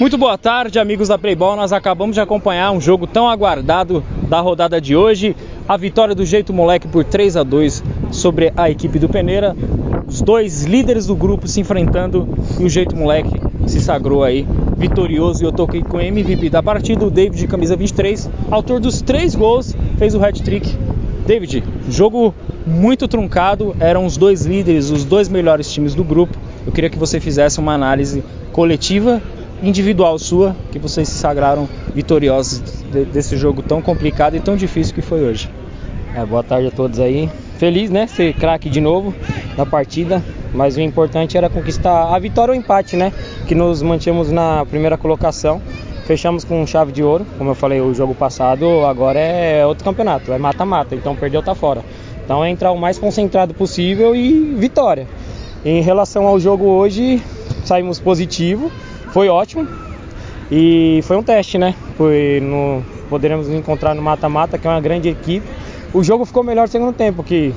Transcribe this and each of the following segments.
Muito boa tarde, amigos da Playball. Nós acabamos de acompanhar um jogo tão aguardado da rodada de hoje. A vitória do Jeito Moleque por 3 a 2 sobre a equipe do Peneira. Os dois líderes do grupo se enfrentando e o Jeito Moleque se sagrou aí vitorioso. E eu toquei com o MVP da partida, o David, camisa 23, autor dos três gols, fez o hat-trick. David, jogo muito truncado, eram os dois líderes, os dois melhores times do grupo. Eu queria que você fizesse uma análise coletiva individual sua que vocês se sagraram vitoriosos de, desse jogo tão complicado e tão difícil que foi hoje. É, boa tarde a todos aí. Feliz, né? Ser craque de novo na partida, mas o importante era conquistar a vitória ou empate, né? Que nos mantínhamos na primeira colocação. Fechamos com chave de ouro, como eu falei o jogo passado, agora é outro campeonato, é mata-mata, então perdeu tá fora. Então é entrar o mais concentrado possível e vitória. Em relação ao jogo hoje, saímos positivo, foi ótimo e foi um teste, né? Foi no, poderemos nos encontrar no mata-mata, que é uma grande equipe. O jogo ficou melhor no segundo tempo, que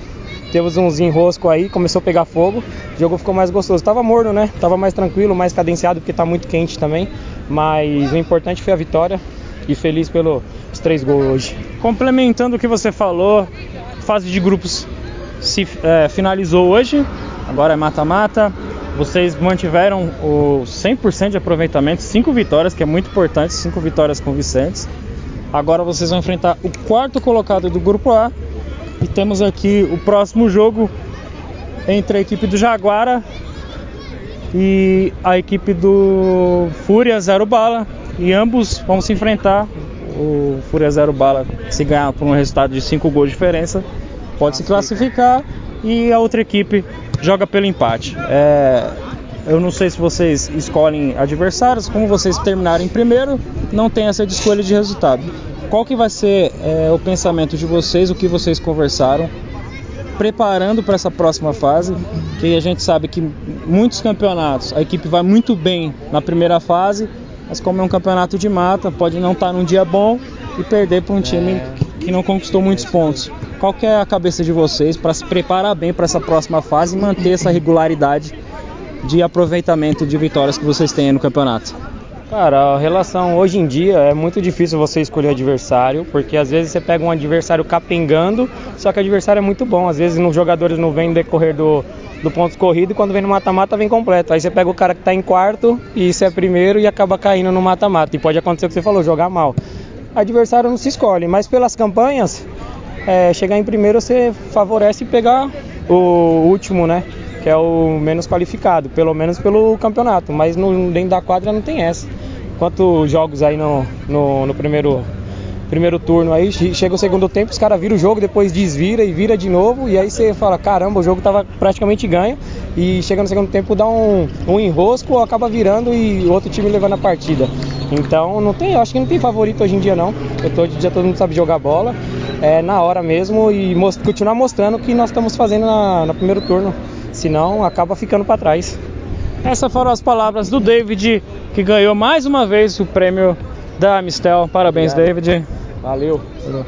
temos uns enrosco aí, começou a pegar fogo, o jogo ficou mais gostoso. Tava morno, né? Tava mais tranquilo, mais cadenciado, porque tá muito quente também. Mas o importante foi a vitória e feliz pelos três gols hoje. Complementando o que você falou, fase de grupos se é, finalizou hoje, agora é mata-mata. Vocês mantiveram o 100% de aproveitamento, 5 vitórias, que é muito importante, 5 vitórias convincentes. Agora vocês vão enfrentar o quarto colocado do grupo A. E temos aqui o próximo jogo entre a equipe do Jaguara e a equipe do Fúria Zero Bala. E ambos vão se enfrentar. O Fúria Zero Bala, se ganhar por um resultado de 5 gols de diferença, pode se classificar. E a outra equipe joga pelo empate. É, eu não sei se vocês escolhem adversários, como vocês terminarem primeiro, não tem essa de escolha de resultado. Qual que vai ser é, o pensamento de vocês, o que vocês conversaram, preparando para essa próxima fase? Que a gente sabe que muitos campeonatos a equipe vai muito bem na primeira fase, mas como é um campeonato de mata, pode não estar tá num dia bom e perder para um time que não conquistou muitos pontos. Qual que é a cabeça de vocês para se preparar bem para essa próxima fase e manter essa regularidade de aproveitamento de vitórias que vocês têm no campeonato? Cara, a relação hoje em dia é muito difícil você escolher adversário, porque às vezes você pega um adversário capengando, só que o adversário é muito bom. Às vezes os jogadores não vêm no decorrer do, do pontos corrido e quando vem no mata-mata vem completo. Aí você pega o cara que está em quarto e isso é primeiro e acaba caindo no mata-mata. E pode acontecer o que você falou, jogar mal. Adversário não se escolhe, mas pelas campanhas é, chegar em primeiro você favorece pegar o último, né? Que é o menos qualificado, pelo menos pelo campeonato. Mas no, dentro da quadra não tem essa. Quantos jogos aí no, no, no primeiro primeiro turno aí, chega o segundo tempo, os caras viram o jogo, depois desvira e vira de novo, e aí você fala, caramba, o jogo tava praticamente ganho, e chega no segundo tempo dá um, um enrosco, acaba virando e outro time levando a partida. Então não tem, acho que não tem favorito hoje em dia não. Eu tô dia todo mundo sabe jogar bola é, na hora mesmo e most continuar mostrando o que nós estamos fazendo na, no primeiro turno. Senão acaba ficando para trás. Essas foram as palavras do David, que ganhou mais uma vez o prêmio da Amistel. Parabéns, Obrigado. David. Valeu. Valeu.